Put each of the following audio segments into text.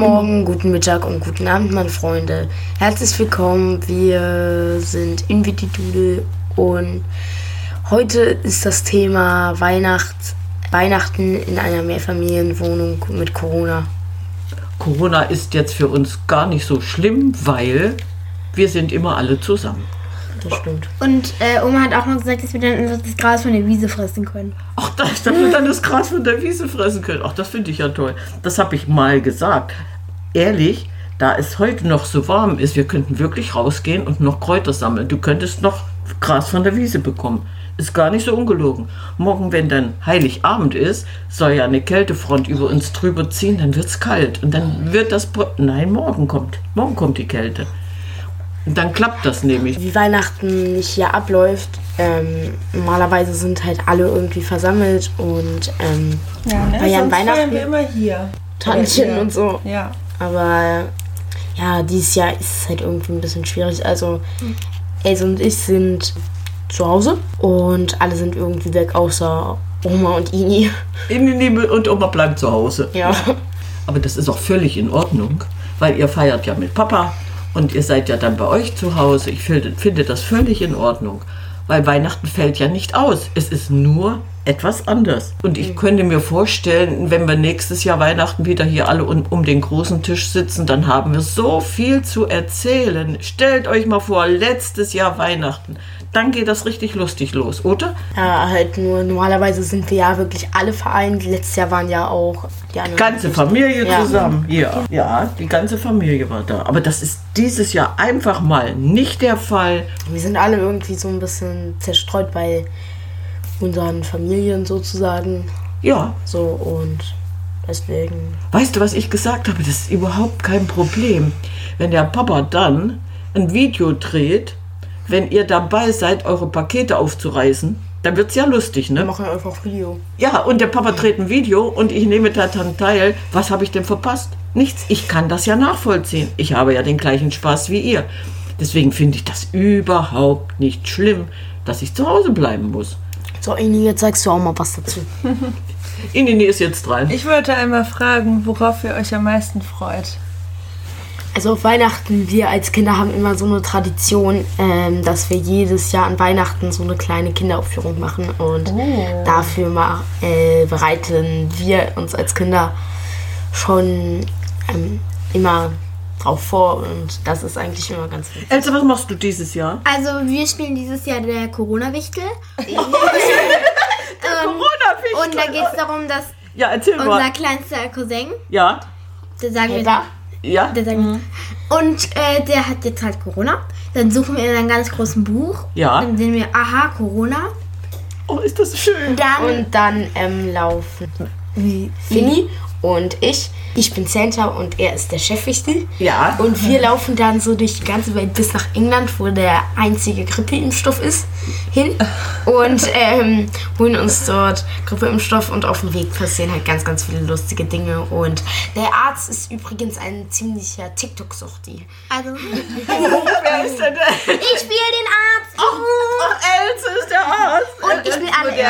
Morgen, guten Mittag und guten Abend, meine Freunde. Herzlich willkommen. Wir sind Invididudel und heute ist das Thema Weihnacht, Weihnachten in einer Mehrfamilienwohnung mit Corona. Corona ist jetzt für uns gar nicht so schlimm, weil wir sind immer alle zusammen. Das stimmt. Und äh, Oma hat auch noch gesagt, dass wir dann das Gras von der Wiese fressen können. Ach, das, dass wir dann das Gras von der Wiese fressen können. Ach, das finde ich ja toll. Das habe ich mal gesagt. Ehrlich, da es heute noch so warm ist, wir könnten wirklich rausgehen und noch Kräuter sammeln. Du könntest noch Gras von der Wiese bekommen. Ist gar nicht so ungelogen. Morgen, wenn dann Heiligabend ist, soll ja eine Kältefront über uns drüber ziehen, dann wird es kalt. Und dann wird das. Pro Nein, morgen kommt. Morgen kommt die Kälte. Und dann klappt das nämlich. Wie Weihnachten nicht hier abläuft, ähm, normalerweise sind halt alle irgendwie versammelt und ähm, Ja, ne? An Sonst Weihnachten- feiern wir immer hier. Tantchen Ja. und so. Ja. Aber ja, dieses Jahr ist es halt irgendwie ein bisschen schwierig. Also, Else und ich sind zu Hause und alle sind irgendwie weg, außer Oma und Ini. In die Liebe und Oma bleibt zu Hause. Ja. Aber das ist auch völlig in Ordnung, weil ihr feiert ja mit Papa und ihr seid ja dann bei euch zu Hause. Ich finde, finde das völlig in Ordnung, weil Weihnachten fällt ja nicht aus. Es ist nur etwas anders. Und ich könnte mir vorstellen, wenn wir nächstes Jahr Weihnachten wieder hier alle um, um den großen Tisch sitzen, dann haben wir so viel zu erzählen. Stellt euch mal vor, letztes Jahr Weihnachten. Dann geht das richtig lustig los, oder? Ja, halt nur, normalerweise sind wir ja wirklich alle vereint. Letztes Jahr waren ja auch die anderen. ganze Familie Ja. zusammen. Ja. ja, die ganze Familie war da. Aber das ist dieses Jahr einfach mal nicht der Fall. Wir sind alle irgendwie so ein bisschen zerstreut bei unseren Familien sozusagen. Ja, So und deswegen. weißt du, was ich gesagt habe? Das ist überhaupt kein Problem. Wenn der Papa dann ein Video dreht, wenn ihr dabei seid, eure Pakete aufzureißen, dann wird es ja lustig, Wir ne? machen einfach Video. Ja, und der Papa dreht ein Video und ich nehme da dann teil. Was habe ich denn verpasst? Nichts. Ich kann das ja nachvollziehen. Ich habe ja den gleichen Spaß wie ihr. Deswegen finde ich das überhaupt nicht schlimm, dass ich zu Hause bleiben muss. So, Ini, jetzt sagst du auch mal was dazu. Inini ist jetzt dran. Ich wollte einmal fragen, worauf ihr euch am meisten freut. Also auf Weihnachten, wir als Kinder haben immer so eine Tradition, ähm, dass wir jedes Jahr an Weihnachten so eine kleine Kinderaufführung machen. Und dafür ma- äh, bereiten wir uns als Kinder schon ähm, immer drauf vor. Und das ist eigentlich immer ganz wichtig. Elsa, was machst du dieses Jahr? Also wir spielen dieses Jahr der Corona-Wichtel. Corona Und da geht es darum, dass Ja, erzähl unser mal. kleinster Cousin, Ja, der sagen wir, ja. der sagen wir, und äh, der hat jetzt halt Corona. Dann suchen wir in einem ganz großen Buch. Ja. Dann sehen wir, aha, Corona. Oh, ist das schön. Dann Und dann ähm, laufen Fini und ich. Ich bin Santa und er ist der Chefwichtel. Ja. Und wir laufen dann so durch die ganze Welt bis nach England, wo der einzige Grippeimpfstoff ist, hin. Und ähm, holen uns dort Grippeimpfstoff und auf dem Weg passieren halt ganz, ganz viele lustige Dinge. Und der Arzt ist übrigens ein ziemlicher TikTok-Suchti. also Wer ist denn der? ich spiele den Arzt. Ach, Elsa ist der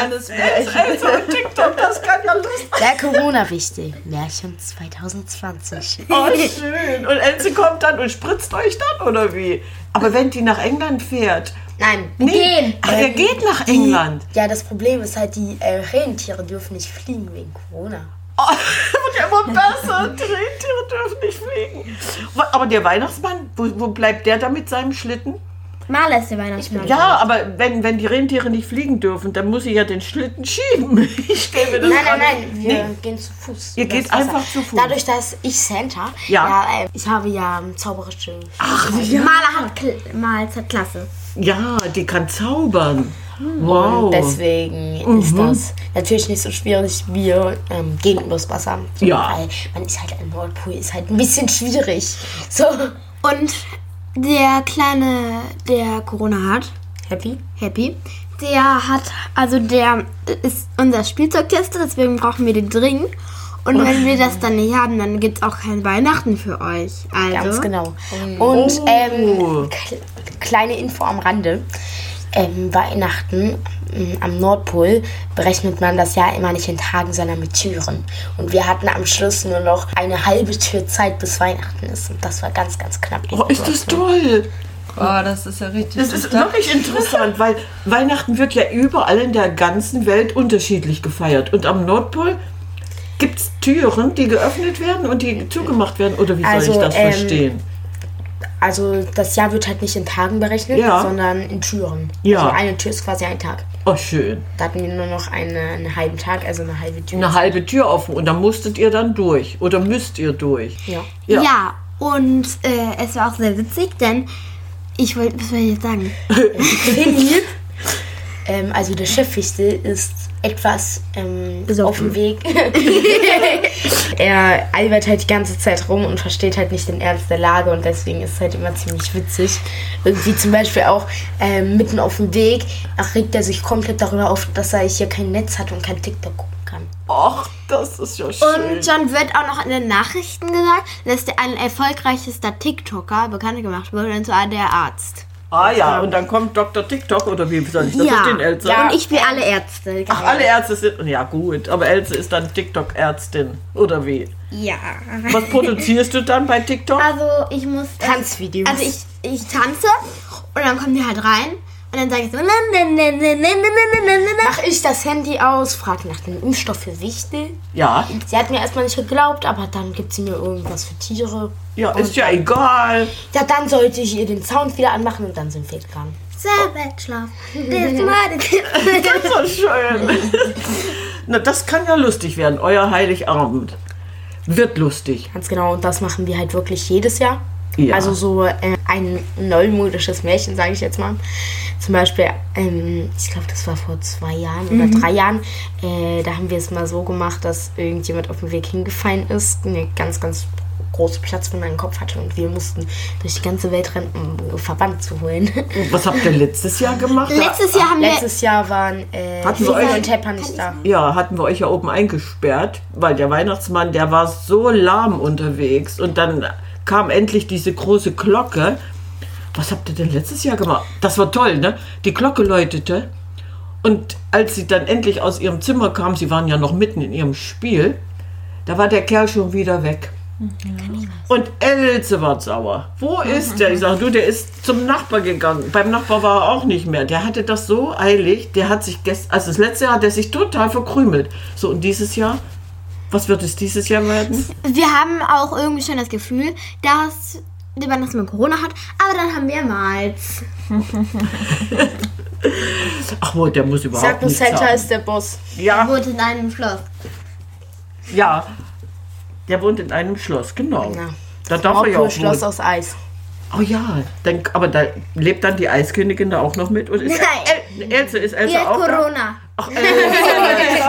Modernes Märchen. Und TikTok, das kann ja lustig Der Corona-Wichtel. Märchen 2020. Oh, schön. Und Elsa kommt dann und spritzt euch dann, oder wie? Aber wenn die nach England fährt. Nein, Gehen. Ach, er geht nach England. Ja, das Problem ist halt, die äh, Rentiere dürfen nicht fliegen wegen Corona. Oh, wird ja immer besser. Die Rentiere dürfen nicht fliegen. Aber der Weihnachtsmann, wo, wo bleibt der da mit seinem Schlitten? Maler ist der Weihnachtsmann. Ja, aber wenn, wenn die Rentiere nicht fliegen dürfen, dann muss ich ja den Schlitten schieben. Ich stelle mir das Nein, nein, nein, wir Nee. gehen zu Fuß. Ihr geht einfach zu Fuß. Dadurch, dass ich Santa, Ja. äh, ich habe ja ähm, zauberische Ach, ja. Maler hat, Kl hat Klasse. ja, die kann zaubern. Wow. Und deswegen ist das natürlich nicht so schwierig. Wir ähm, gehen übers Wasser. Ja. Weil man ist halt ein Nordpol, ist halt ein bisschen schwierig. So, Und der Kleine, der Corona hat, happy? Happy, der hat, also der ist unser Spielzeugtester, deswegen brauchen wir den dringend. Und wenn wir das dann nicht haben, dann gibt es auch kein Weihnachten für euch. Also, Ganz genau. Und Oh. ähm, kle- kleine Info am Rande. Ähm, Weihnachten m, am Nordpol berechnet man das Jahr immer nicht in Tagen, sondern mit Türen. Und wir hatten am Schluss nur noch eine halbe Tür Zeit, bis Weihnachten ist. Und das war ganz, ganz knapp. Oh, ist das toll. Oh, das ist ja richtig. Das ist total- wirklich interessant, weil Weihnachten wird ja überall in der ganzen Welt unterschiedlich gefeiert. Und am Nordpol gibt es Türen, die geöffnet werden und die zugemacht werden. Oder wie soll Also, ich das ähm, verstehen? Also das Jahr wird halt nicht in Tagen berechnet, Ja. sondern in Türen. Ja. Also eine Tür ist quasi ein Tag. Oh, schön. Da hatten wir nur noch eine, einen halben Tag, also eine halbe Tür. Eine halbe Tür offen und da musstet ihr dann durch. Oder müsst ihr durch. Ja. Ja. Ja, und äh, es war auch sehr witzig, denn ich wollte, was soll ich jetzt sagen? Finny, ähm, also der Chefwichtel ist etwas ähm, auf dem Weg. er albert halt die ganze Zeit rum und versteht halt nicht den Ernst der Lage und deswegen ist es halt immer ziemlich witzig. Irgendwie zum Beispiel auch ähm, mitten auf dem Weg regt er sich komplett darüber auf, dass er hier kein Netz hat und kein TikTok gucken kann. Ach, das ist ja schön. Und dann wird auch noch in den Nachrichten gesagt, dass der ein erfolgreichster TikToker bekannt gemacht wurde, und zwar der Arzt. Ah ja, und dann kommt Dr. TikTok oder wie soll ich das verstehen, Elsa? Ja. Und ich spiele alle Ärzte. Ach, alle Ärzte sind. Ja, gut, aber Elsa ist dann TikTok-Ärztin. Oder wie? Ja. Was produzierst du dann bei TikTok? Also ich muss. Tanzvideos. Also ich, ich tanze und dann kommen die halt rein und dann sage ich so. "Na, na, na, na, na, na, na, na, na." Mach ich das Handy aus, frag nach dem Impfstoff für Wichtel. Ja, Sie hat mir erstmal nicht geglaubt, aber dann gibt sie mir irgendwas für Tiere. ja, ist ja egal. Ja, dann sollte ich ihr den Sound wieder anmachen und dann sind wir dran. Sabbatschlaf. Bis morgen. Das ist so schön. Na, das kann ja lustig werden, euer Heiligabend. Wird lustig. Ganz genau, und das machen wir halt wirklich jedes Jahr. Ja. Also so äh, ein neumodisches Märchen, sage ich jetzt mal. Zum Beispiel, ähm, ich glaube, das war vor zwei Jahren oder drei Jahren. Äh, da haben wir es mal so gemacht, dass irgendjemand auf dem Weg hingefallen ist, eine ganz, ganz große Platz von meinem Kopf hatte und wir mussten durch die ganze Welt rennen, um Verband zu holen. Was habt ihr letztes Jahr gemacht? Letztes Jahr haben wir. Letztes Jahr waren äh, Hatten wir euch- und Tepper nicht da. Ja, hatten wir euch ja oben eingesperrt, weil der Weihnachtsmann, der war so lahm unterwegs und dann kam endlich diese große Glocke. Was habt ihr denn letztes Jahr gemacht? Das war toll, ne? Die Glocke läutete und als sie dann endlich aus ihrem Zimmer kam, sie waren ja noch mitten in ihrem Spiel, da war der Kerl schon wieder weg. Und Else war sauer. Wo ist der? Ich sage, du, der ist zum Nachbar gegangen. Beim Nachbar war er auch nicht mehr. Der hatte das so eilig. Der hat sich gestern, also das letzte Jahr hat er sich total verkrümelt. So, und dieses Jahr? Was wird es dieses Jahr werden? Wir haben auch irgendwie schon das Gefühl, dass der Weihnachtsmann Corona hat, aber dann haben wir Malz. Ach, wo, der muss überhaupt Sag nur, nichts Santa haben. ist der Boss. Ja, Wohnt in einem Schloss. ja. Der wohnt in einem Schloss, genau. Ja. Da darf er ja auch Schloss wohnen. aus Eis. Oh ja, dann, aber da lebt dann die Eiskönigin da auch noch mit? Oder ist Nein. El Else, ist Else Die hat auch da? Corona. Ach,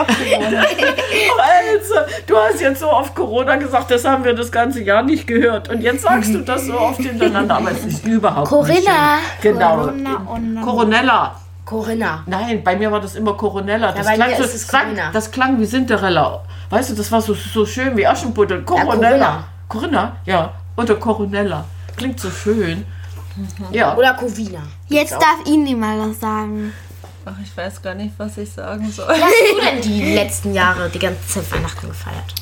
Ach, Else, du hast jetzt so oft Corona gesagt, das haben wir das ganze Jahr nicht gehört. Und jetzt sagst du das so oft hintereinander, aber es ist überhaupt nicht Corinna. schön. Genau. Corona und Coronella. Corinna. Nein, bei mir war das immer Coronella. Das, bei klang, so, ist es sag, Corinna. das klang wie Cinderella. Weißt du, das war so, so schön wie Aschenputtel. Coronella. Corinna. Corinna, ja. Oder Coronella. Klingt so schön. Ja. Oder Covina. Jetzt darf Ihnen mal was sagen. Ach, ich weiß gar nicht, was ich sagen soll. Wie hast du denn die letzten Jahre die ganze Zeit Weihnachten gefeiert?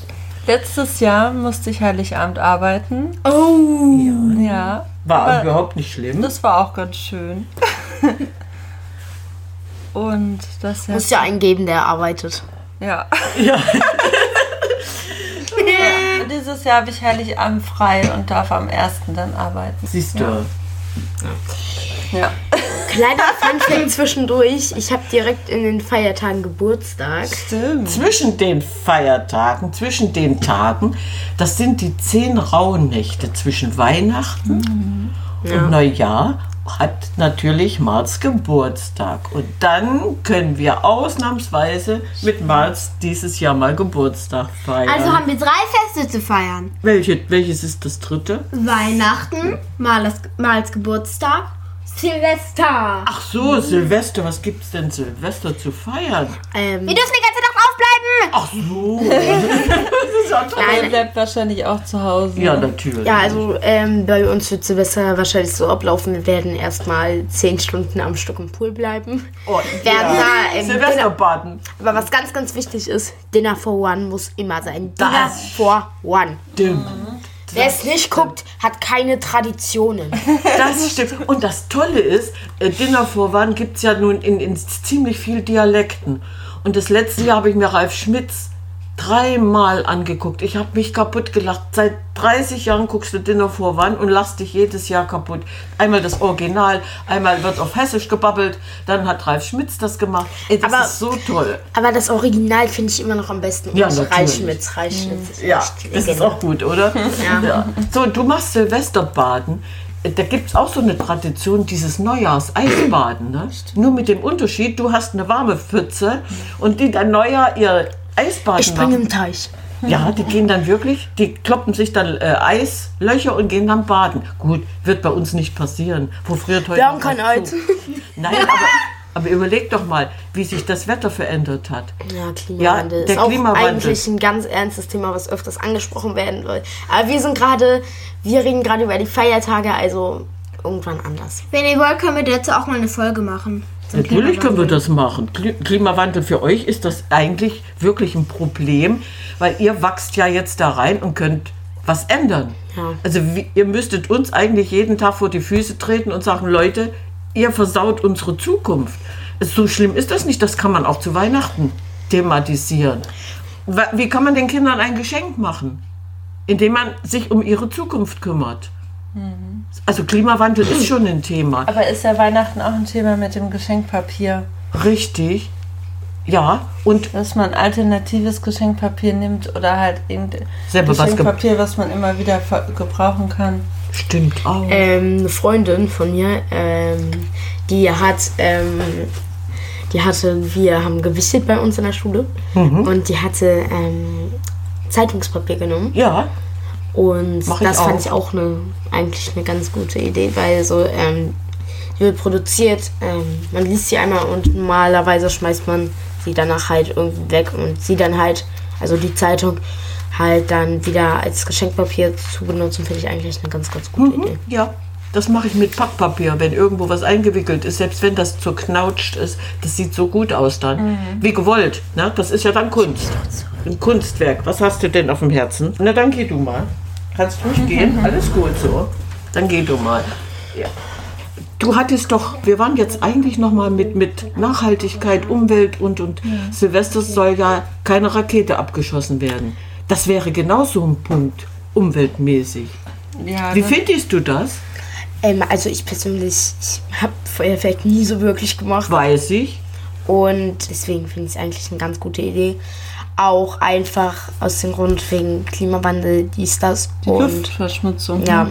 Letztes Jahr musste ich Heiligabend arbeiten. Oh. Ja. War Aber überhaupt nicht schlimm. das war auch ganz schön. Und das Muss ja einen geben, der arbeitet. ja. Ja. Dieses Jahr habe ich Heiligabend frei und darf am 1. dann arbeiten. Siehst du. Ja. Kleiner Funfact zwischendurch. Ich habe direkt in den Feiertagen Geburtstag. Stimmt. Zwischen den Feiertagen, zwischen den Tagen, das sind die zehn Rauhnächte zwischen Weihnachten und Neujahr, hat natürlich Marz Geburtstag. Und dann können wir ausnahmsweise mit Marz dieses Jahr mal Geburtstag feiern. Also haben wir drei Feste zu feiern. Welche, welches ist das dritte? Weihnachten, Mals Geburtstag, Silvester. Ach so, Silvester. Was gibt's denn Silvester zu feiern? Ähm, Wir dürfen die ganze Nacht aufbleiben. Ach so. das ist ja toll. Bleibt wahrscheinlich auch zu Hause. Ja, natürlich. Ja, also ähm, bei uns wird Silvester wahrscheinlich so ablaufen. Wir werden erstmal zehn Stunden am Stück im Pool bleiben. Oh, Werden ja. da, ähm, Silvesterbaden. Aber was ganz, ganz wichtig ist, Dinner for One muss immer sein. Dinner Das for One. Stimmt. Wer es nicht guckt, hat keine Traditionen. Das stimmt. Und das Tolle ist, äh, Dinner One gibt es ja nun in, in ziemlich vielen Dialekten. Und das letzte Jahr habe ich mir Ralf Schmitz dreimal angeguckt. Ich habe mich kaputt gelacht. Seit 30 Jahren guckst du Dinner for One und lachst dich jedes Jahr kaputt. Einmal das Original, einmal wird auf Hessisch gebabbelt, dann hat Ralf Schmitz das gemacht. Ey, das Aber- ist so toll. Aber das Original finde ich immer noch am besten. Ja, natürlich. Reichschmitz, Reichschmitz ist Ja, echt das ist auch gut, oder? Ja. So, du machst Silvesterbaden. Da gibt es auch so eine Tradition, dieses Neujahrs-Eisbaden. Ne? Nur mit dem Unterschied, du hast eine warme Pfütze und die dann Neujahr ihr Eisbaden Ich springe im Teich. Ja, die gehen dann wirklich, die kloppen sich dann äh, Eislöcher und gehen dann baden. Gut, wird bei uns nicht passieren. Wo friert heute Wir haben kein Eis. Nein, aber, aber überleg doch mal, wie sich das Wetter verändert hat. Ja, Klimawandel Ja, der ist auch Klimawandel. eigentlich ein ganz ernstes Thema, was öfters angesprochen werden soll. Aber wir sind gerade, wir reden gerade über die Feiertage, also irgendwann anders. Wenn ihr wollt, können wir dazu auch mal eine Folge machen. Natürlich können wir das machen. Kli- Klimawandel für euch ist das eigentlich wirklich ein Problem, weil ihr wachst ja jetzt da rein und könnt was ändern. Ja. Also wie, ihr müsstet uns eigentlich jeden Tag vor die Füße treten und sagen, Leute, ihr versaut unsere Zukunft. So schlimm ist das nicht, das kann man auch zu Weihnachten thematisieren. Wie kann man den Kindern ein Geschenk machen? Indem man sich um ihre Zukunft kümmert. Also Klimawandel ist schon ein Thema. Aber ist ja Weihnachten auch ein Thema mit dem Geschenkpapier? Richtig. Ja, und Dass man alternatives Geschenkpapier nimmt oder halt irgendein Selber was ge- Geschenkpapier, was man immer wieder ver- gebrauchen kann. stimmt auch. Ähm, eine Freundin von mir, ähm, die hat, ähm, die hatte, wir haben gewichtet bei uns in der Schule Mhm. und die hatte ähm, Zeitungspapier genommen ja, und Mach ich das fand auch. ich auch eine, eigentlich eine ganz gute Idee, weil so, ähm, die wird produziert, ähm, man liest sie einmal und normalerweise schmeißt man sie danach halt irgendwie weg und sie dann halt, also die Zeitung, halt dann wieder als Geschenkpapier zu benutzen, finde ich eigentlich eine ganz, ganz gute Idee. ja. Das mache ich mit Packpapier, wenn irgendwo was eingewickelt ist, selbst wenn das zerknautscht ist, das sieht so gut aus dann. Wie gewollt. Ne? Das ist ja dann Kunst. Ein Kunstwerk. Was hast du denn auf dem Herzen? Na, dann geh du mal. Kannst ruhig gehen. Alles gut so. Dann geh du mal. Ja. Du hattest doch, wir waren jetzt eigentlich noch mal mit, mit Nachhaltigkeit, Umwelt und, und Silvester soll ja keine Rakete abgeschossen werden. Das wäre genau so ein Punkt, umweltmäßig. Ja, Wie findest du das? Ähm, also ich persönlich, ich habe Feuerwerk nie so wirklich gemacht Weiß ich. und deswegen finde ich es eigentlich eine ganz gute Idee. Auch einfach aus dem Grund wegen Klimawandel, dies, das die und Luftverschmutzung. ja.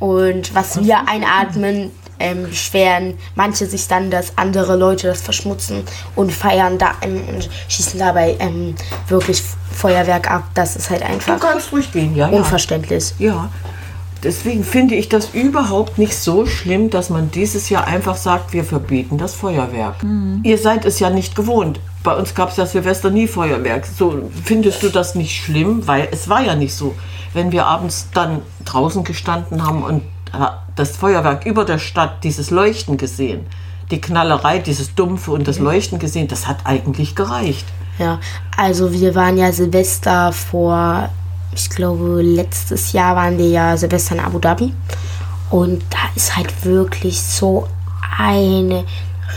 Und was wir einatmen, ähm, beschweren manche sich dann, dass andere Leute das verschmutzen und feiern da ähm, und schießen dabei ähm, wirklich Feuerwerk ab. Das ist halt Du einfach kannst ruhig gehen, ja. Ja. unverständlich. ja. Deswegen finde ich das überhaupt nicht so schlimm, dass man dieses Jahr einfach sagt, wir verbieten das Feuerwerk. Ihr seid es ja nicht gewohnt. Bei uns gab es ja Silvester nie Feuerwerk. So findest du das nicht schlimm, weil es war ja nicht so. Wenn wir abends dann draußen gestanden haben und äh, das Feuerwerk über der Stadt, dieses Leuchten gesehen, die Knallerei, dieses Dumpfe und das Leuchten gesehen, das hat eigentlich gereicht. Ja, also wir waren ja Silvester vor, ich glaube, letztes Jahr waren wir ja Silvester in Abu Dhabi. Und da ist halt wirklich so ein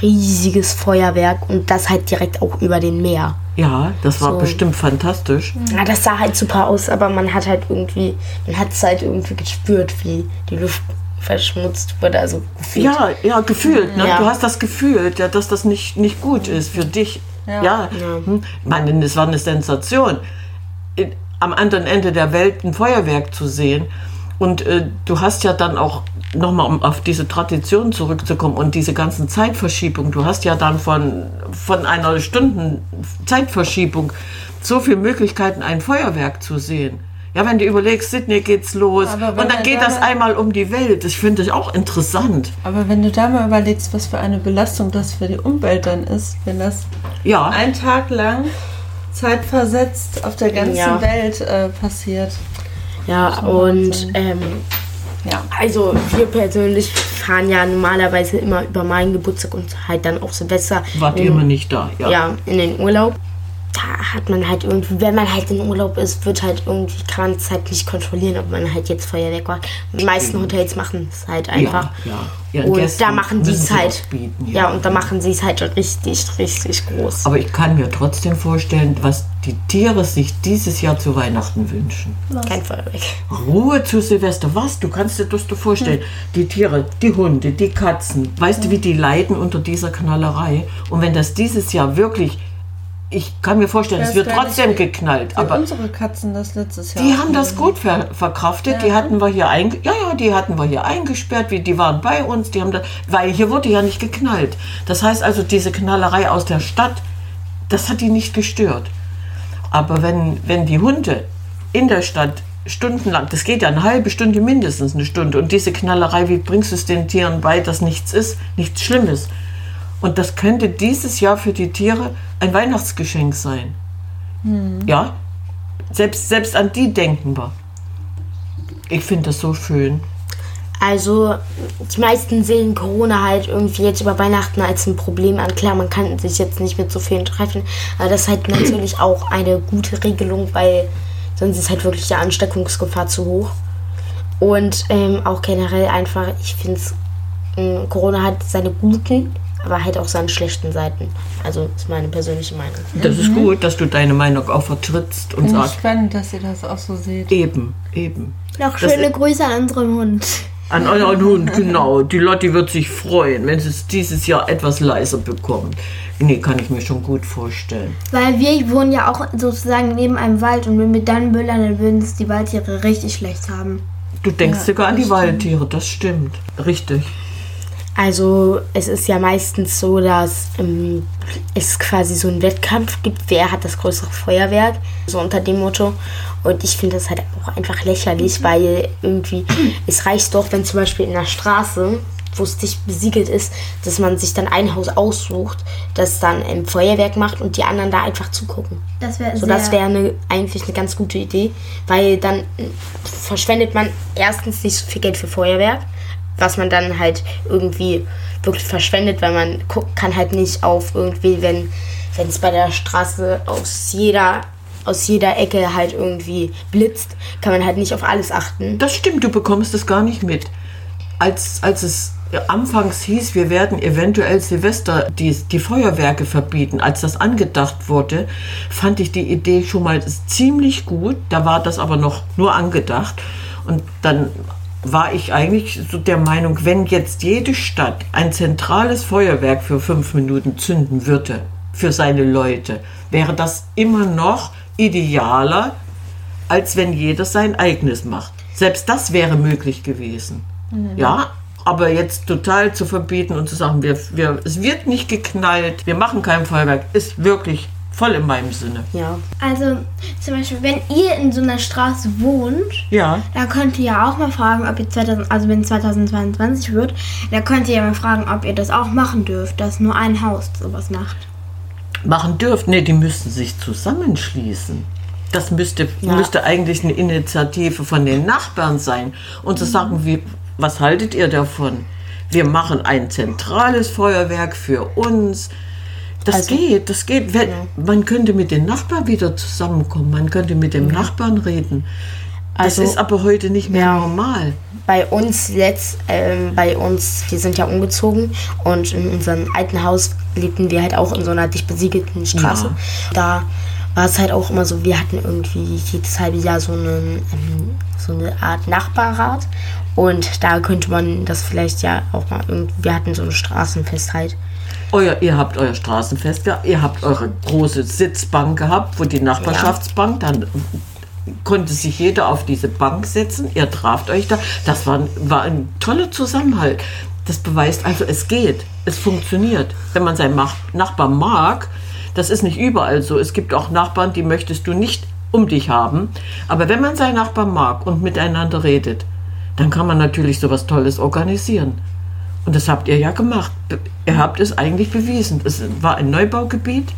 riesiges Feuerwerk und das halt direkt auch über den Meer. Ja, das war So. bestimmt fantastisch. Ja, das sah halt super aus, aber man hat halt irgendwie, man hat es halt irgendwie gespürt, wie die Luft verschmutzt wurde, also gefühlt. Ja, ja, gefühlt. Ne? Ja. Du hast das Gefühl, ja, dass das nicht, nicht gut ist für dich. Ja. Hm. Ich meine, es war eine Sensation, am anderen Ende der Welt ein Feuerwerk zu sehen. Und äh, du hast ja dann auch, nochmal um auf diese Tradition zurückzukommen und diese ganzen Zeitverschiebungen, du hast ja dann von, von einer Stunden Zeitverschiebung so viele Möglichkeiten, ein Feuerwerk zu sehen. Ja, wenn du überlegst, Sydney geht's los und dann geht da das mal- einmal um die Welt. Das finde ich auch interessant. Aber wenn du da mal überlegst, was für eine Belastung das für die Umwelt dann ist, wenn das Ja. ein Tag lang zeitversetzt auf der ganzen Ja. Welt äh, passiert. Ja, und ähm, Ja. also wir persönlich fahren ja normalerweise immer über meinen Geburtstag und halt dann auch Silvester. Wart ihr immer nicht da? Ja. ja, in den Urlaub. Da hat man halt irgendwie, wenn man halt in Urlaub ist, wird halt irgendwie, kann man es halt nicht kontrollieren, ob man halt jetzt Feuerwerk macht. Die meisten Hotels machen es halt einfach. Ja, ja. Und Gästen da machen die es sie halt. was bieten, ja. und da machen sie es halt richtig, richtig groß. Aber ich kann mir trotzdem vorstellen, was die Tiere sich dieses Jahr zu Weihnachten wünschen. Kein Feuerwerk. Ruhe zu Silvester. Was? Du kannst dir das dir vorstellen. Die Tiere, die Hunde, die Katzen. Weißt du, wie die leiden unter dieser Knallerei? Und wenn das dieses Jahr wirklich, ich kann mir vorstellen, es wird trotzdem geknallt. Aber unsere Katzen das letztes Jahr. die haben das gut ver verkraftet. Die hatten wir hier einge ja, ja, die hatten wir hier eingesperrt. Wie, die waren bei uns. Die haben da, weil hier wurde ja nicht geknallt. Das heißt also, diese Knallerei aus der Stadt, das hat die nicht gestört. Aber wenn, wenn die Hunde in der Stadt stundenlang, das geht ja eine halbe Stunde, mindestens eine Stunde, und diese Knallerei, wie bringst du es den Tieren bei, dass nichts ist, nichts Schlimmes? Und das könnte dieses Jahr für die Tiere ein Weihnachtsgeschenk sein. Ja, selbst, selbst an die denken wir. Ich finde das so schön. Also, die meisten sehen Corona halt irgendwie jetzt über Weihnachten als ein Problem an. Klar, man kann sich jetzt nicht mit so vielen treffen, aber das ist halt natürlich auch eine gute Regelung, weil sonst ist halt wirklich die Ansteckungsgefahr zu hoch. Und ähm, auch generell einfach, ich finde es, Corona hat seine guten, aber halt auch seine schlechten Seiten. Also, ist meine persönliche Meinung. Das ist gut, dass du deine Meinung auch vertrittst und Finde ich sagst, spannend, dass ihr das auch so seht. eben, eben. Noch Das schöne Grüße an unseren Hund. An euren Hund, genau. Die Lotti wird sich freuen, wenn sie es dieses Jahr etwas leiser bekommt. Nee, kann ich mir schon gut vorstellen. Weil wir wohnen ja auch sozusagen neben einem Wald und wenn wir dann böllern, dann würden es die Waldtiere richtig schlecht haben. Du denkst Ja, sogar an die das Waldtiere, das stimmt. Richtig. Also es ist ja meistens so, dass ähm, es quasi so einen Wettkampf gibt, wer hat das größere Feuerwerk, so unter dem Motto. Und ich finde das halt auch einfach lächerlich, weil irgendwie, es reicht doch, wenn zum Beispiel in der Straße, wo es dicht besiegelt ist, dass man sich dann ein Haus aussucht, das dann ein Feuerwerk macht und die anderen da einfach zugucken. Das wäre So, das wäre eine, eigentlich eine ganz gute Idee, weil dann äh, verschwendet man erstens nicht so viel Geld für Feuerwerk, was man dann halt irgendwie wirklich verschwendet, weil man guckt, kann halt nicht auf irgendwie, wenn wenn es bei der Straße aus jeder aus jeder Ecke halt irgendwie blitzt, kann man halt nicht auf alles achten. Das stimmt, du bekommst es gar nicht mit. Als, als es anfangs hieß, wir werden eventuell Silvester die, die Feuerwerke verbieten, als das angedacht wurde, fand ich die Idee schon mal ziemlich gut. Da war das aber noch nur angedacht. Und dann war ich eigentlich so der Meinung, wenn jetzt jede Stadt ein zentrales Feuerwerk für fünf Minuten zünden würde, für seine Leute, wäre das immer noch idealer, als wenn jeder sein eigenes macht. Selbst das wäre möglich gewesen. Ja, aber jetzt total zu verbieten und zu sagen, wir, wir, es wird nicht geknallt, wir machen kein Feuerwerk, ist wirklich voll in meinem Sinne. Ja. Also zum Beispiel, wenn ihr in so einer Straße wohnt, Ja, dann könnt ihr ja auch mal fragen, ob ihr 2000, also wenn 2022 wird, dann könnt ihr ja mal fragen, ob ihr das auch machen dürft, dass nur ein Haus sowas macht. machen dürft. Nee, die müssten sich zusammenschließen. Das müsste, Ja. müsste eigentlich eine Initiative von den Nachbarn sein. Und zu sagen, wie, was haltet ihr davon? Wir machen ein zentrales Feuerwerk für uns. Das Also- geht, das geht. Wenn, Man könnte mit den Nachbarn wieder zusammenkommen. Man könnte mit dem Nachbarn reden. Das Also- ist aber heute nicht mehr Ja. normal. bei uns letzt, ähm, bei uns, wir sind ja umgezogen und in unserem alten Haus lebten wir halt auch in so einer dicht besiegelten Straße. Da war es halt auch immer so, wir hatten irgendwie jedes halbe Jahr so, einen, ähm, so eine Art Nachbarrat und da könnte man das vielleicht ja auch mal irgendwie, wir hatten so ein Straßenfest halt. Euer, ihr habt euer Straßenfest gehabt, ihr habt eure große Sitzbank gehabt, wo die Nachbarschaftsbank, dann konnte sich jeder auf diese Bank setzen, ihr traft euch da. Das war, war ein toller Zusammenhalt. Das beweist also, es geht, es funktioniert. Wenn man seinen Nachbarn mag, das ist nicht überall so. Es gibt auch Nachbarn, die möchtest du nicht um dich haben. Aber wenn man seinen Nachbarn mag und miteinander redet, dann kann man natürlich sowas Tolles organisieren. Und das habt ihr ja gemacht. Ihr habt es eigentlich bewiesen. Es war ein Neubaugebiet.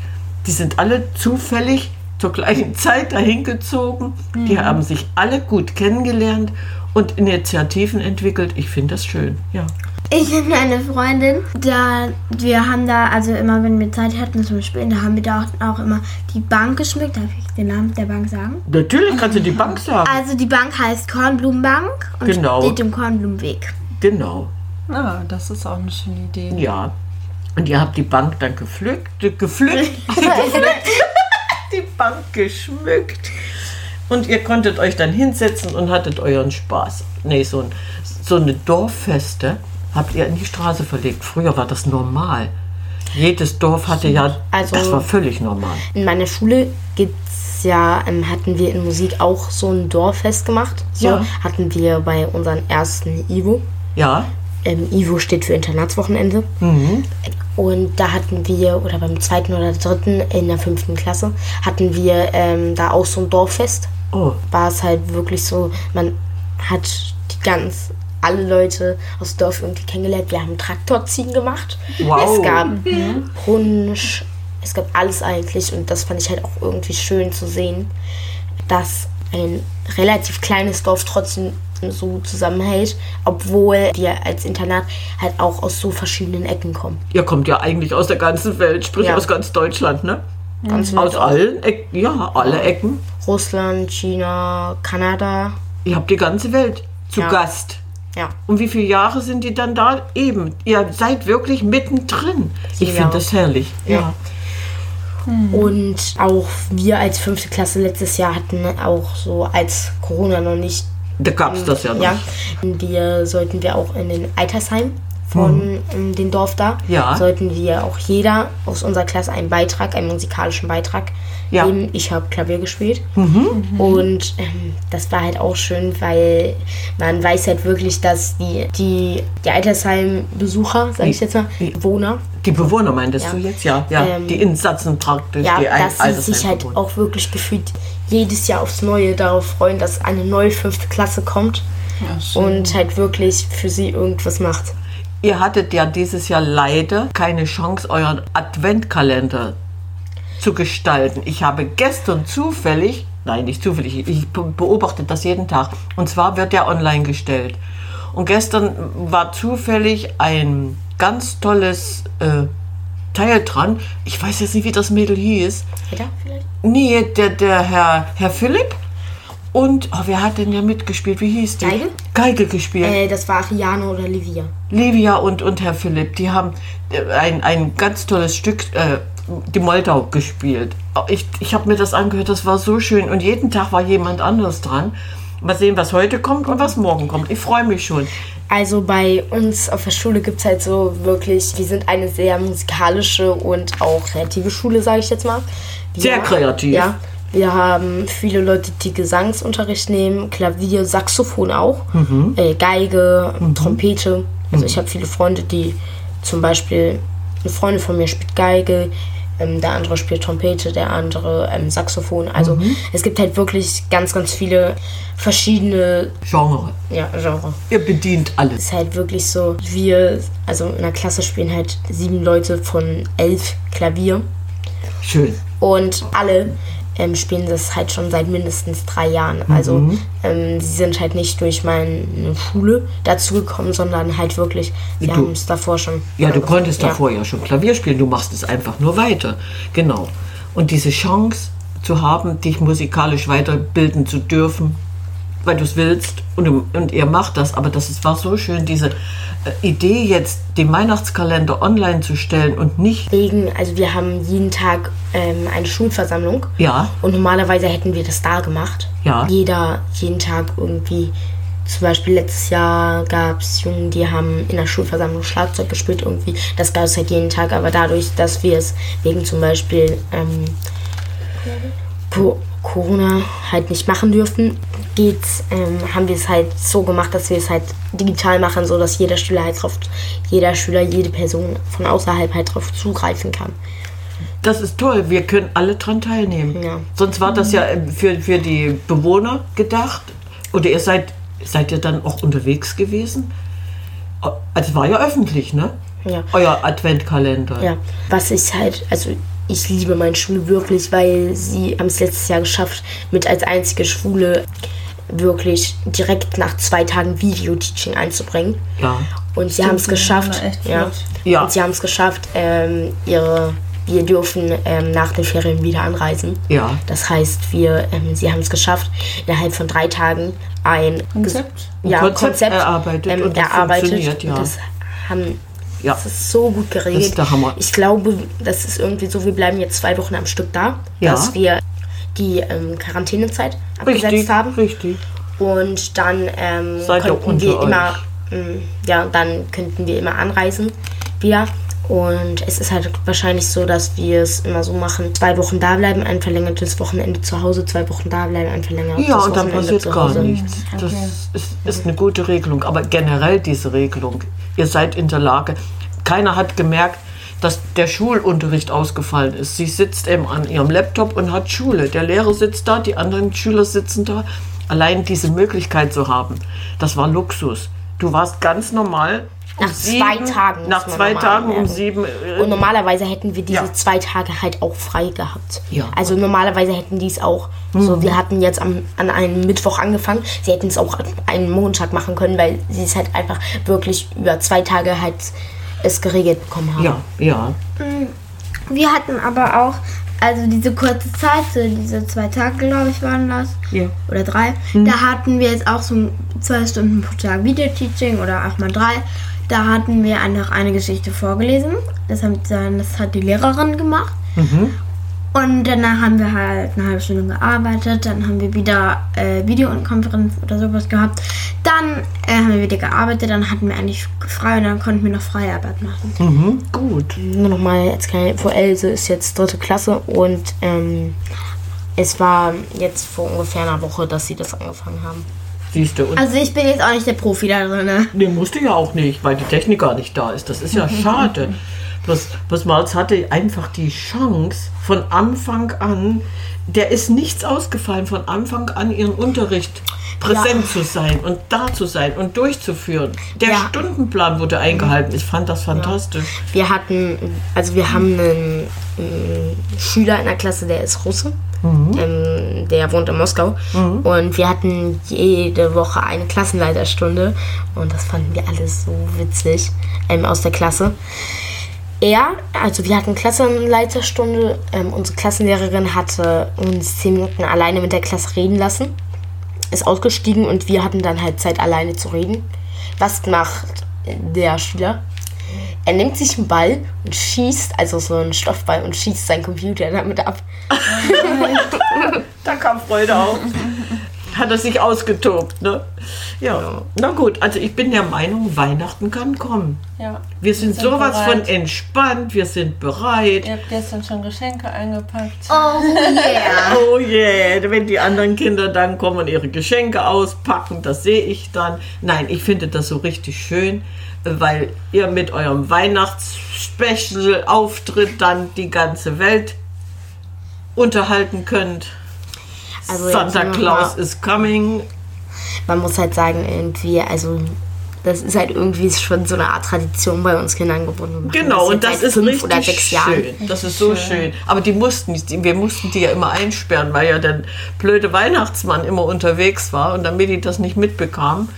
Die sind alle zufällig zur gleichen Zeit dahin gezogen. Die haben sich alle gut kennengelernt und Initiativen entwickelt. Ich finde das schön. Ja. Ich und meine Freundin, da wir haben da, also immer wenn wir Zeit hatten zum Spielen, da haben wir da auch, auch immer die Bank geschmückt. Darf ich den Namen der Bank sagen? Natürlich kannst du die Bank sagen. Also die Bank heißt Kornblumenbank und Genau. steht im Kornblumenweg. Genau. Ah, das ist auch eine schöne Idee. Ja. Und ihr habt die Bank dann gepflückt, äh, gepflückt, die Bank geschmückt. Und ihr konntet euch dann hinsetzen und hattet euren Spaß. Nee, so, ein, so eine Dorffeste habt ihr in die Straße verlegt. Früher war das normal. Jedes Dorf hatte ja, Also- das war völlig normal. In meiner Schule gibt's ja, ähm, hatten wir in Musik auch so ein Dorffest gemacht. So Ja. hatten wir bei unserem ersten Ivo. Ja, Ähm, Ivo steht für Internatswochenende. Und da hatten wir, oder beim zweiten oder dritten in der fünften Klasse, hatten wir ähm, da auch so ein Dorffest. oh, War es halt wirklich so, man hat die ganz, alle Leute aus dem Dorf irgendwie kennengelernt. Wir haben Traktorziehen gemacht. Wow. Es gab Punsch, es gab alles eigentlich. Und das fand ich halt auch irgendwie schön zu sehen, dass ein relativ kleines Dorf trotzdem so zusammenhält, obwohl wir als Internat halt auch aus so verschiedenen Ecken kommen. ihr kommt ja eigentlich aus der ganzen Welt, sprich Ja. aus ganz Deutschland, ne? Ganz Aus weit allen Ecken, ja, alle Ecken. Russland, China, Kanada. Ihr habt die ganze Welt zu Ja. Gast. Ja. Und wie viele Jahre sind die dann da? Eben, ihr seid wirklich mittendrin. Ich finde das herrlich. Ja. Und auch wir als fünfte Klasse letztes Jahr hatten auch so, als Corona noch nicht Da gab das ja noch. Ja, wir sollten wir auch in den Altersheim von ähm, dem Dorf da, Ja. sollten wir auch jeder aus unserer Klasse einen Beitrag, einen musikalischen Beitrag Ja. geben. Ich habe Klavier gespielt und ähm, das war halt auch schön, weil man weiß halt wirklich, dass die, die, die Altersheim-Besucher, sage ich jetzt mal, Bewohner, Die Bewohner meintest Ja. du jetzt? Ja, ja. Ähm, die Insatzen praktisch, ja, die ein- dass sie sich halt auch wirklich gefühlt jedes Jahr aufs Neue darauf freuen, dass eine neue fünfte Klasse kommt und halt wirklich für sie irgendwas macht. Ihr hattet ja dieses Jahr leider keine Chance, euren Adventkalender zu gestalten. Ich habe gestern zufällig, nein, nicht zufällig, ich be- beobachte das jeden Tag. Und zwar wird der online gestellt. Und gestern war zufällig ein ganz tolles äh, Teil dran. Ich weiß jetzt nicht, wie das Mädel hieß. Peter vielleicht? Nee, der, der Herr, Herr Philipp. Und, oh, wer hat denn ja mitgespielt? Wie hieß die? Geige? Geige gespielt. Äh, das war Ariane oder Livia. Livia und, und Herr Philipp, die haben äh, ein, ein ganz tolles Stück, äh, die Moldau, gespielt. Ich, ich habe mir das angehört, das war so schön. Und jeden Tag war jemand anderes dran. Mal sehen, was heute kommt und was morgen kommt. Ich freue mich schon. Also bei uns auf der Schule gibt es halt so wirklich, wir sind eine sehr musikalische und auch kreative Schule, sage ich jetzt mal. Wir, Sehr kreativ. Ja. Wir haben viele Leute, die Gesangsunterricht nehmen, Klavier, Saxophon auch, Mhm. äh, Geige, Trompete. Also ich habe viele Freunde, die zum Beispiel, eine Freundin von mir spielt Geige, ähm, der andere spielt Trompete, der andere ähm, Saxophon. Also Mhm. es gibt halt wirklich ganz, ganz viele verschiedene Genre. ja, Genre Ihr bedient alles. ist halt wirklich so, wir, also in der Klasse spielen halt sieben Leute von elf Klavier Schön. und alle ähm, spielen das halt schon seit mindestens drei Jahren. Also ähm, sie sind halt nicht durch meine Schule dazu gekommen, sondern halt wirklich, sie haben es davor schon. Ja, du konntest davor ja schon Klavier spielen, du machst es einfach nur weiter. Genau. Und diese Chance zu haben, dich musikalisch weiterbilden zu dürfen, weil du es willst und, du- und ihr macht das, aber das ist, war so schön, diese äh, Idee jetzt, den Weihnachtskalender online zu stellen und nicht, Wegen, also wir haben jeden Tag ähm, eine Schulversammlung. ja, Und normalerweise hätten wir das da gemacht. Ja. Jeder, jeden Tag irgendwie. Zum Beispiel letztes Jahr gab es Jungen, die haben in der Schulversammlung Schlagzeug gespielt irgendwie. Das gab es halt jeden Tag, aber dadurch, dass wir es wegen zum Beispiel ähm, Co Corona halt nicht machen dürfen, geht's, ähm, haben wir es halt so gemacht, dass wir es halt digital machen, so dass jeder Schüler halt drauf, jeder Schüler, jede Person von außerhalb halt drauf zugreifen kann. das ist toll, wir können alle dran teilnehmen. Ja. Sonst war das ja äh, für, für die Bewohner gedacht. Oder ihr seid, seid ihr dann auch unterwegs gewesen? Also war ja öffentlich, ne? Ja. Euer Adventkalender. Ja, was ich halt, also ich liebe meine Schule wirklich, weil sie haben es letztes Jahr geschafft, mit als einzige Schule wirklich direkt nach zwei Tagen Video-Teaching einzubringen. Ja. Und sie haben es geschafft. Ja. Ja. Und sie haben es geschafft, ähm, ihre, wir dürfen ähm, nach den Ferien wieder anreisen. Ja. Das heißt, wir, ähm, sie haben es geschafft, innerhalb von drei Tagen ein Konzept? Ja, Konzept Konzept, erarbeitet ähm, und das erarbeitet. funktioniert, ja. Und Das, haben, Ja. das ist so gut geregelt. Das ist der Hammer. Ich glaube, das ist irgendwie so, wir bleiben jetzt zwei Wochen am Stück da, Ja. dass wir die ähm, Quarantänezeit abgesetzt Richtig, haben. richtig. Und dann ähm, Seid konnten wir unter immer, ähm, ja, dann könnten wir immer anreisen wieder. Und es ist halt wahrscheinlich so, dass wir es immer so machen: zwei Wochen da bleiben, ein verlängertes Wochenende zu Hause, zwei Wochen da bleiben, ein verlängertes Ja, und dann Wochenende passiert zu gar nichts. Das ist, ist eine gute Regelung. Aber generell diese Regelung, ihr seid in der Lage. Keiner hat gemerkt, dass der Schulunterricht ausgefallen ist. Sie sitzt eben an ihrem Laptop und hat Schule. Der Lehrer sitzt da, die anderen Schüler sitzen da. Allein diese Möglichkeit zu haben, das war Luxus. Du warst ganz normal. Um Nach zwei Tagen muss Nach zwei Tagen um sieben. äh, Und normalerweise hätten wir diese Ja. zwei Tage halt auch frei gehabt. Ja. Mhm. Also normalerweise hätten die es auch. So, wir hatten jetzt am, an einem Mittwoch angefangen. Sie hätten es auch an einem Montag machen können, weil sie es halt einfach wirklich über zwei Tage halt es geregelt bekommen haben. Ja, ja. Wir hatten aber auch, also diese kurze Zeit, so diese zwei Tage, glaube ich, waren das. Ja. Oder drei. Da hatten wir jetzt auch so zwei Stunden pro Tag Videoteaching oder auch mal drei. Da hatten wir einfach eine Geschichte vorgelesen. Das, haben, dann, das hat die Lehrerin gemacht. Und danach haben wir halt eine halbe Stunde gearbeitet. Dann haben wir wieder äh, Videokonferenz oder sowas gehabt. Dann äh, haben wir wieder gearbeitet. Dann hatten wir eigentlich frei und dann konnten wir noch Freiarbeit machen. Mhm, gut. Nur noch mal als kleine Info, Else ist jetzt dritte Klasse und ähm, es war jetzt vor ungefähr einer Woche, dass sie das angefangen haben. Siehst du. Also ich bin jetzt auch nicht der Profi da drin. Ne? Nee, musste ja auch nicht, weil die Technik gar nicht da ist. Das ist ja schade. Bloß, bloß Malz hatte einfach die Chance von Anfang an, der ist nichts ausgefallen, von Anfang an ihren Unterricht präsent zu sein und da zu sein und durchzuführen. Der Ja. Stundenplan wurde eingehalten. Ich fand das fantastisch. Wir hatten, also wir haben einen, ähm, Schüler in der Klasse, der ist Russe. Ähm, der wohnt in Moskau. Und wir hatten jede Woche eine Klassenleiterstunde. Und das fanden wir alles so witzig ähm, aus der Klasse. Er, also wir hatten Klassenleiterstunde. Ähm, unsere Klassenlehrerin hatte uns zehn Minuten alleine mit der Klasse reden lassen. Ist ausgestiegen und wir hatten dann halt Zeit alleine zu reden. Was macht der Schüler? Er nimmt sich einen Ball und schießt, also so einen Stoffball und schießt seinen Computer damit ab. Da kam Freude auf. Hat er sich ausgetobt, ne? Ja. Na gut, also ich bin der Meinung, Weihnachten kann kommen. Ja. Wir sind, sind sowas bereit. von entspannt, wir sind bereit. Ihr habt gestern schon Geschenke eingepackt. Oh yeah. Oh yeah, wenn die anderen Kinder dann kommen und ihre Geschenke auspacken, das sehe ich dann. Nein, ich finde das so richtig schön, weil ihr mit eurem Weihnachtsspecial-Auftritt dann die ganze Welt unterhalten könnt. Also Santa Claus mal- is coming. Man muss halt sagen, irgendwie, also das ist halt irgendwie schon so eine Art Tradition bei uns Kindern geworden. Genau, und das ist fünf richtig sechs Jahren. schön. Das ist so schön. Aber die mussten, die- wir mussten die ja immer einsperren, weil ja der blöde Weihnachtsmann immer unterwegs war. Und damit die das nicht mitbekamen,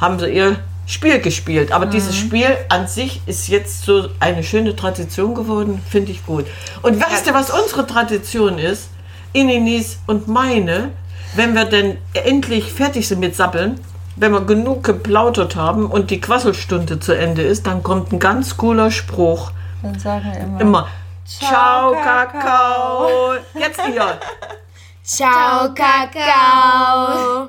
haben sie ihr Spiel gespielt. Aber dieses Spiel an sich ist jetzt so eine schöne Tradition geworden, finde ich gut. Und weißt du, was unsere Tradition ist? Ininis und meine, wenn wir denn endlich fertig sind mit Sappeln, wenn wir genug geplaudert haben und die Quasselstunde zu Ende ist, dann kommt ein ganz cooler Spruch. Dann sagen wir immer. Immer. Ciao, Ciao, Kakao. Jetzt ihr. Ciao, Kakao.